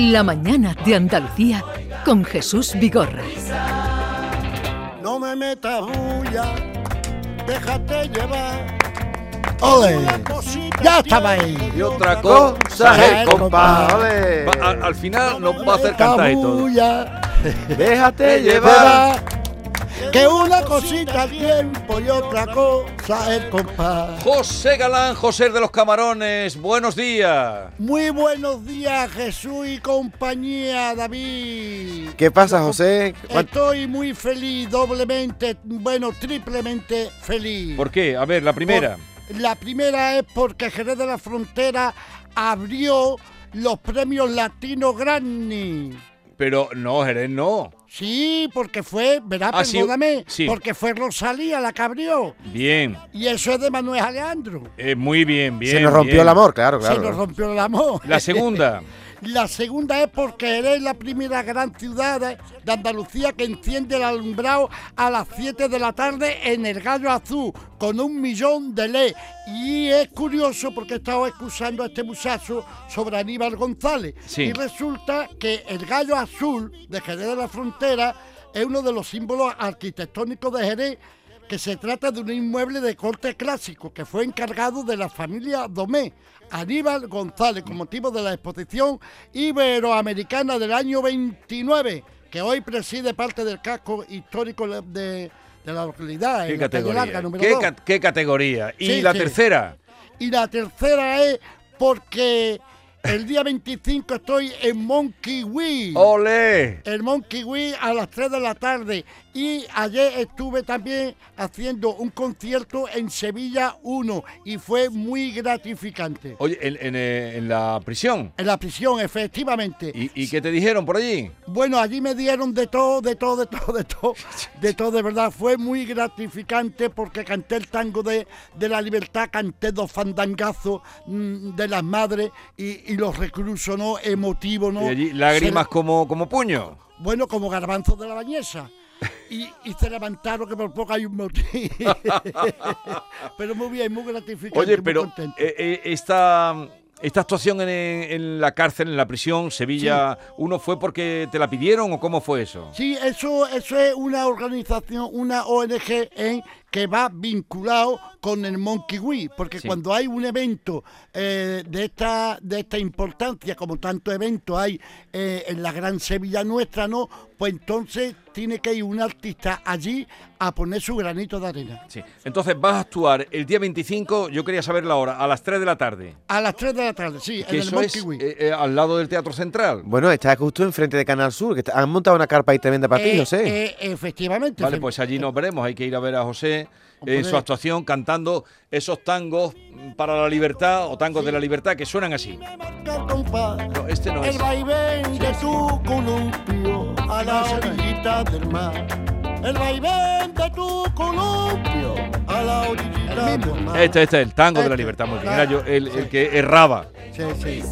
La mañana de Andalucía con Jesús Vigorra. No me metas bulla, déjate llevar. ¡Ole! Ya estaba ahí. Y otra cosa es compadre. Va- al, al final nos va a hacer cantar y todo. Déjate llevar. Que una cosita al tiempo y otra cosa el compás. José Galán, José de los Camarones, buenos días. Muy buenos días, Jesús y compañía, David. ¿Qué pasa, José? ¿Cuán- Estoy muy feliz, doblemente, bueno, triplemente feliz. ¿Por qué? A ver, la primera. La primera es porque Jerez de la Frontera abrió los premios Latino Grammy. Pero no, Jerez, no. Sí, porque fue, verá, Ah, sí, perdóname, sí. porque fue Rosalía la que abrió. Bien, Y eso es de Manuel Alejandro. eh, muy bien, bien. Se nos rompió bien. el amor, claro, claro. Se nos rompió el amor. La segunda. La segunda es porque eres la primera gran ciudad de Andalucía que enciende el alumbrado a las 7 de la tarde en el Gallo Azul, con un millón de LED. Y es curioso porque he estado escuchando a este muchacho sobre Aníbal González. Sí. Y resulta que el Gallo Azul de Jerez de la Frontera es uno de los símbolos arquitectónicos de Jerez que se trata de un inmueble de corte clásico que fue encargado de la familia Domé, Aníbal González, con motivo de la exposición iberoamericana del año 29, que hoy preside parte del casco histórico de, de la localidad, ¿Qué la categoría? Larga, ¿Qué, dos. ca- qué categoría? Y Sí, la sí. tercera. Y la tercera es porque el día 25 estoy en Monkey Wee. ¡Ole! el Monkey Wee a las 3 de la tarde. Y ayer estuve también haciendo un concierto en Sevilla 1 y fue muy gratificante. Oye, en, en, eh, en la prisión. En la prisión, efectivamente. ¿Y, y qué te dijeron por allí? Bueno, allí me dieron de todo, de todo, de todo, de todo, de todo, de verdad. Fue muy gratificante porque canté el tango de, de la libertad, canté dos fandangazos mm, de las madres y, y los reclusos, ¿no? Emotivo, ¿no? Y allí lágrimas Se- como, como puño. Bueno, como garbanzos de la bañesa. Y, y se levantaron que por poco hay un motín. pero muy bien, muy gratificante. Oye, muy pero contento. eh, eh, esta, esta actuación en, en la cárcel, en la prisión, Sevilla, ¿uno fue porque te la pidieron o cómo fue eso? Sí, eso, eso es una organización, una ONG en que va vinculado con el Monkey Wee, porque Sí. cuando hay un evento eh, de esta de esta importancia, como tantos eventos hay eh, en la Gran Sevilla nuestra, ¿no? Pues entonces tiene que ir un artista allí a poner su granito de arena. Sí. Entonces vas a actuar el día 25, yo quería saber la hora, a las 3 de la tarde. A las 3 de la tarde, sí, Que en el Monkey es Wee. eh, eh, al lado del Teatro Central. Bueno, está justo enfrente de Canal Sur, que está- han montado una carpa ahí tremenda para ti, Eh, José. eh, efectivamente. Vale, pues allí nos veremos. Hay que ir a ver a José en Hombre. su actuación cantando esos tangos para la libertad o tangos de la libertad que suenan así. el. No, este no El es. vaivén de tu columpio a la orillita del mar. El vaivén de tu columpio a la orillita del mar. Este, este, el tango de la Este, libertad. Muy bien. Era yo el, el que erraba. Sí, sí.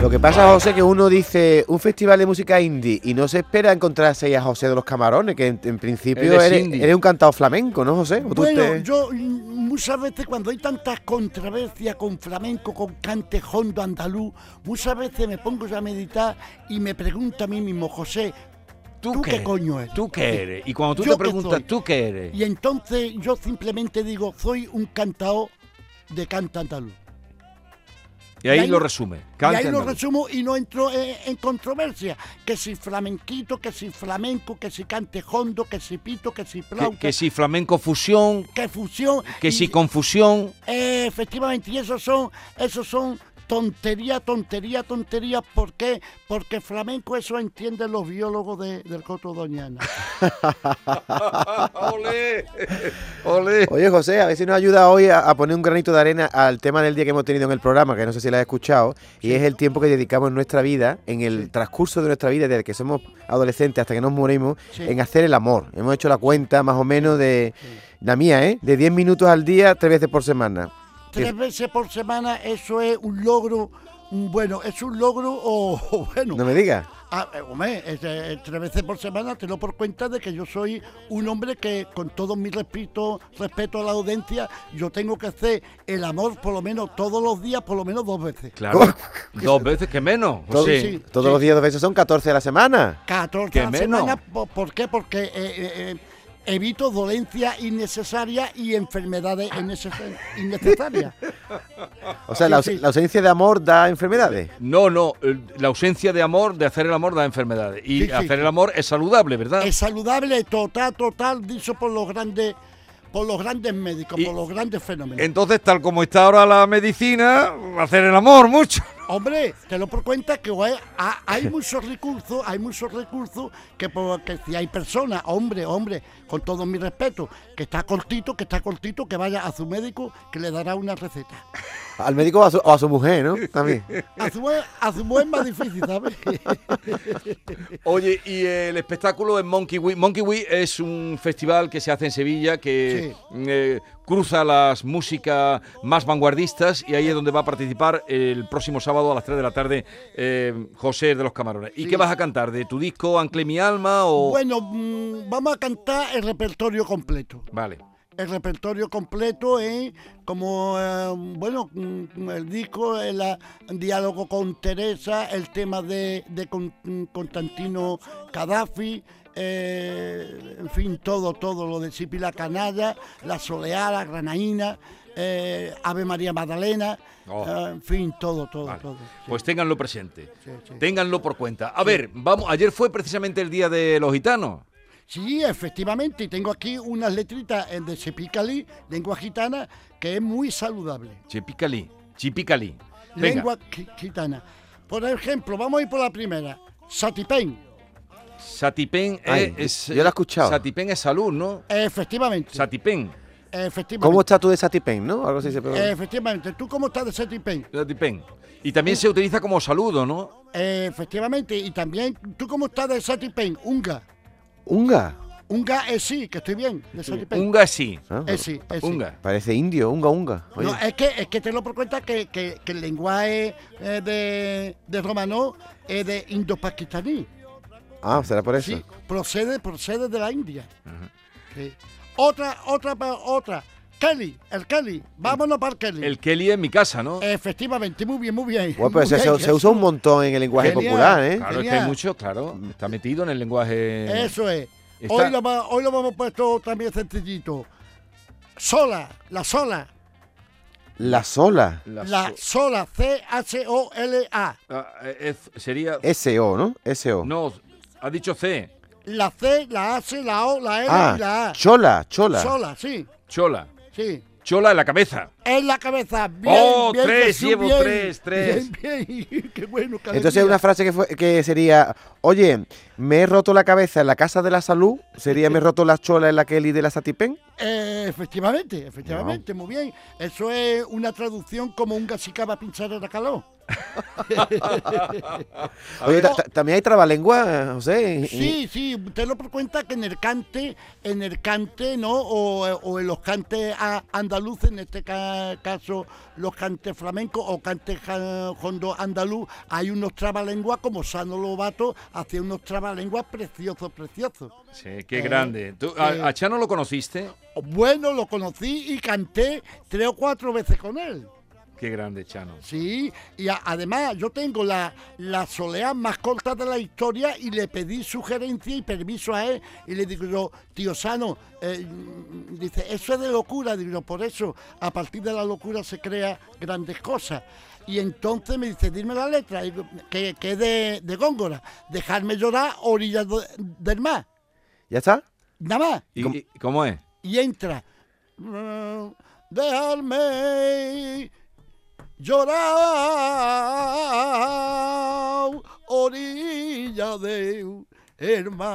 Lo que pasa, José, que uno dice un festival de música indie y no se espera encontrarse ahí a José de los Camarones, que en, en principio eres, un cantado flamenco, ¿no, José? ¿O tú Bueno, te- yo mm, muchas veces cuando hay tantas controversias con flamenco, con cante hondo andaluz, muchas veces me pongo ya a meditar y me pregunto a mí mismo, José, ¿tú, qué eres? coño eres? ¿Tú qué eres? Y cuando tú ¿Yo te qué preguntas, soy? ¿tú qué eres? Y entonces yo simplemente digo, soy un cantao de canta andaluz. Y ahí y ahí- lo resume. y ahí lo resumo y no entro en, en controversia. Que si flamenquito, que si flamenco, que si cante hondo, que si pito, que si Que, flauta, que si flamenco fusión, que fusión. que y- si confusión. eh, efectivamente, y esos son, esos son tontería, tontería, tontería. ¿Por qué? Porque flamenco eso entienden los biólogos de- del Coto Doñana. ¡Ole! ¡Ole! Oye, José, a ver si nos ayuda hoy a, a poner un granito de arena al tema del día que hemos tenido en el programa, que no sé si lo has escuchado, y es el tiempo que dedicamos en nuestra vida, en el transcurso de nuestra vida, desde que somos adolescentes hasta que nos morimos, Sí. en hacer el amor. Hemos hecho la cuenta más o menos de, la mía, ¿eh? De 10 minutos al día, tres veces por semana. Tres veces por semana, eso es un logro Bueno, es un logro o, o bueno. No me digas. Ah, eh, hombre, eh, tres veces por semana te lo por cuenta de que yo soy un hombre que, con todo mi respeto, respeto a la audiencia, yo tengo que hacer el amor por lo menos todos los días, por lo menos dos veces. Claro. Dos veces que menos. Todo- sí. Todos los días dos veces son 14 a la semana. 14 ¿Qué a la menos? semana, ¿por, qué? Porque eh, evito dolencias innecesarias y enfermedades innecesa- innecesarias. O sea, la, ausencia de amor da enfermedades. No, no, la ausencia de amor, de hacer el amor da enfermedades. Y Sí, sí, hacer sí. el amor es saludable, ¿verdad? es saludable, total, total, dicho por los grandes, por los grandes médicos, Y- por los grandes fenómenos. Entonces, tal como está ahora la medicina, hacer el amor mucho. Hombre, te lo por cuenta que hay muchos recursos, hay muchos recursos que si hay personas, hombre, hombre, con todo mi respeto, que está cortito, que está cortito, que vaya a su médico que le dará una receta. Al médico o a su, o a su mujer, ¿no? También. A su, mujer- a su mujer es más difícil, ¿sabes? Oye, y el espectáculo en Monkey Wee. Monkey Wee es un festival que se hace en Sevilla que eh, cruza las músicas más vanguardistas y ahí es donde va a participar el próximo sábado a las 3 de la tarde eh, José de los Camarones. ¿Y Sí. qué vas a cantar? ¿De tu disco Ancle mi alma o...? Bueno, mm, vamos a cantar el repertorio completo. Vale. El repertorio completo es como, eh, bueno, mm, el disco, el ah, diálogo con Teresa, el tema de, de Con- Constantino Gaddafi, eh, en fin, todo, todo lo de Sipi la Canalla, la Soleada, Granaína, eh, Ave María Magdalena, Oh. eh, en fin, todo, todo, Vale. todo. sí. Pues ténganlo presente. Sí, sí. Ténganlo por cuenta. A ver, vamos, ayer fue precisamente el día de los gitanos. Sí, efectivamente, y tengo aquí unas letritas eh, de Sepicali, lengua gitana, que es muy saludable. Chipicali. Chipicali. Venga. Lengua gi- gitana. Por ejemplo, vamos a ir por la primera. Satipén, Satipén Ay, es... yo lo he escuchado. Satipén es salud, ¿no? efectivamente. Satipén. efectivamente. ¿Cómo estás tú de Satipen, no? Algo así se puede- Efectivamente. ¿Tú cómo estás de Satipén? Satipén. Y también se utiliza como saludo, ¿no? efectivamente. Y también, ¿tú cómo estás de Satipén? Unga. Unga. Unga es sí, que estoy bien. Unga sí. Ah, Es sí, es sí. Unga. Parece indio, unga, unga. Oye, No, es que, es que te lo por cuenta que, que- que el lenguaje eh, de, de romano es de indo-pakistaní. ah, será por eso. Sí, procede, procede de la India. Sí. Otra, otra, otra. Kelly, el Kelly. Vámonos para el Kelly. El Kelly en mi casa, ¿no? Efectivamente, muy bien, muy bien. Bueno, pero Muy se, bien, se- se usa un montón en el lenguaje Genial. popular, ¿eh? Claro, es que genial. hay mucho, claro. Está metido en el lenguaje. Eso es. Está- Hoy, lo, va- hoy lo hemos puesto también sencillito. Sola, la sola. La sola. La La so- sola, C-H-O-L-A. Ah, eh, sería. SO, ¿no? SO. No, ha dicho C. La C, la H, la O, la L ah, y la A. chola, chola. Sola, sí, Chola. Sí. Chola en la cabeza. En la cabeza. Bien, Oh, bien, tres, Jesús, llevo bien. tres, tres. Bien, bien. Qué bueno, Entonces una frase que, fue- que sería, oye, me he roto la cabeza en la casa de la salud, sería me he roto la chola en la Kelly de la Satipen. Eh, efectivamente, efectivamente, muy bien. Eso es una traducción como un gasicaba pinchar en la calor. Oye, también hay trabalengua, José. Sí, sí, usted lo por cuenta que en el cante, en el cante, ¿no? O, o en los cantes andaluces, en este ca- caso los cantes flamencos o cantes hondo andaluz, hay unos trabalenguas como Sano Lobato, hacía unos trabalenguas preciosos, preciosos. Sí, qué Eh, grande. ¿Tú, a, sí. a Chano lo conociste? Bueno, lo conocí y canté tres o cuatro veces con él. Qué grande, Chano. Sí, y a- además yo tengo la, la soleá más corta de la historia y le pedí sugerencia y permiso a él y le digo yo, tío Sano, eh, dice, eso es de locura, digo yo, por eso a partir de la locura se crea grandes cosas. Y entonces me dice, dime la letra, digo, que, que es de, de Góngora, dejarme llorar orillas del mar, ¿Ya está? nada más ¿Y, y cómo es? y entra. "Mm, Dejarme llorar orilla de mar.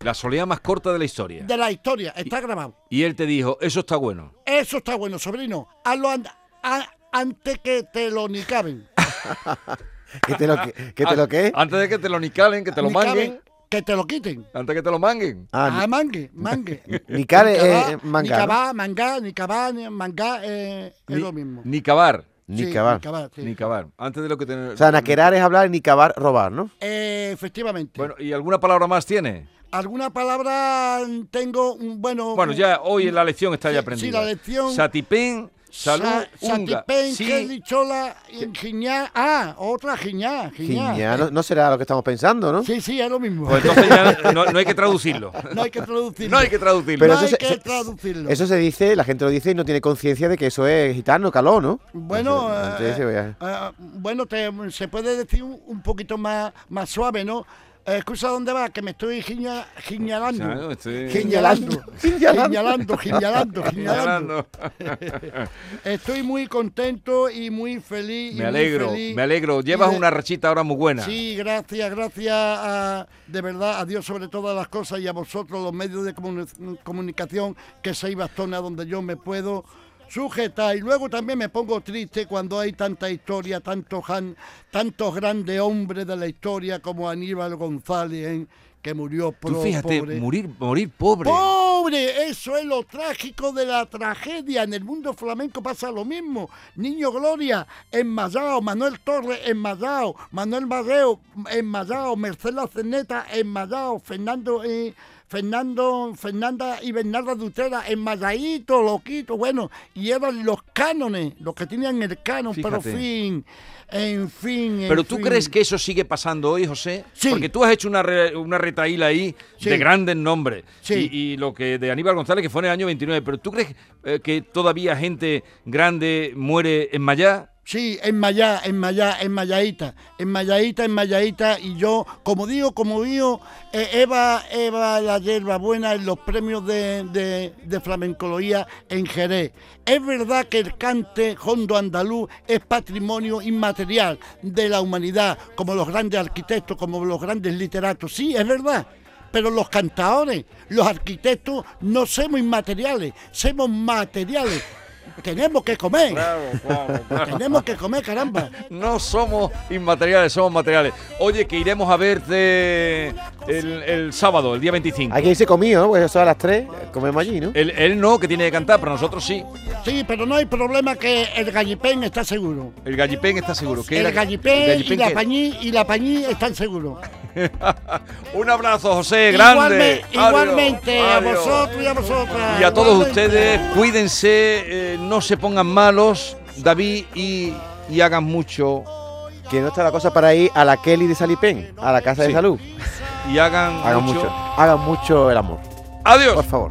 La soledad más corta de la historia. De la historia, está grabado. Y él te dijo, eso está bueno. Eso está bueno, sobrino. Hazlo an- a- antes que te lo nicaben. ¿Que te lo que? que te lo qué? Antes de que te lo nicalen, que te lo manguen. Que te lo quiten. Antes que te lo manguen. Ah, Ah, mangue, mangue. Nicar es Nicabá, eh, manga, ¿no? Mangá, nicabá, ni- mangá, eh, es Ni- lo mismo. Nicabar. Ni Sí, cavar. Ni cavar, sí. Ni cavar. Antes de lo que tener. O sea, naquerar es hablar, ni cavar, robar, ¿no? Eh, efectivamente. Bueno, ¿y alguna palabra más tiene? ¿Alguna palabra tengo? Mm, Bueno, Bueno, ya hoy en la lección está Sí, ya sí, aprendida. la lección- Satipén, salud, Sa- unga. Sí, Chola, Giñá. Ah, otra Giñá. Giñá. Giñá, no, no será lo que estamos pensando, ¿no? Sí, sí, es lo mismo. pues entonces ya no, no hay que traducirlo. no hay que traducirlo. No hay que traducirlo. Pero no eso hay se- que se- traducirlo. Eso se dice, la gente lo dice y no tiene conciencia de que eso es gitano, caló, ¿no? Bueno, Entonces, eh, eh, bueno te- se puede decir un, un poquito más, más suave, ¿no? Excusa, ¿dónde va? Que me estoy giña, giñalando. Claro, estoy- Giñalando. Giñalando, giñalando, giñalando. Estoy muy contento y muy feliz. y Me alegro, feliz. me alegro. Llevas de- una rachita ahora muy buena. Sí, gracias, gracias a, de verdad a Dios sobre todas las cosas y a vosotros, los medios de comuni- comunicación, que seis bastones a donde yo me puedo sujetar. Y luego también me pongo triste cuando hay tanta historia, tantos, tantos grandes hombres de la historia como Aníbal González, ¿eh? que murió Tú pro- fíjate, pobre. morir, morir pobre. ¡Pobre! Eso es lo trágico de la tragedia. En el mundo flamenco pasa lo mismo. Niño Gloria, enmayado. Manuel Torres, enmayado. Manuel Marreo, enmayado. Mercedes Ceneta, enmayado. Fernando... eh, Fernando, Fernanda y Bernarda Dutera, enmayadito, loquito, bueno, y eran los cánones, los que tenían el canon, pero Fíjate. fin, en fin. en Pero tú fin. crees que eso sigue pasando hoy, José? Sí. Porque tú has hecho una, re- una retaíla ahí Sí. de grandes nombres. Sí. Y, y lo que de Aníbal González, que fue en el año 29. Pero tú crees eh, que todavía gente grande muere en Mayá? Sí, en Mayá, en Mayá, en Mayadita, en Mayadita, en Mayadita, y yo, como digo, como digo, eh, Eva, Eva la hierba buena en los premios de, de, de flamencología en Jerez. Es verdad que el cante hondo andaluz es patrimonio inmaterial de la humanidad, como los grandes arquitectos, como los grandes literatos, sí, es verdad. Pero los cantadores, los arquitectos, no somos inmateriales, somos materiales. Tenemos que comer. Tenemos que comer, caramba. No somos inmateriales, somos materiales. Oye, que iremos a verte el, el sábado, el día 25. Hay que irse conmigo, ¿no? Pues eso a las 3 comemos allí, ¿no? Él, él no, que tiene que cantar, pero nosotros sí. Sí, pero no hay problema que el gallipén está seguro. El gallipén está seguro. ¿Qué El era? gallipén, ¿El gallipén y la pañí y la pañí están seguros. Un abrazo, José, grande. Igualme- igualmente a vosotros y a vosotras. Y a todos igualmente. ustedes, cuídense, eh, no se pongan malos, David, y, y hagan mucho, Que no está la cosa para ir a la Kelly de Salipén, a la casa Sí. de salud. y hagan, Hagan mucho, hagan mucho el amor, Adiós. por favor.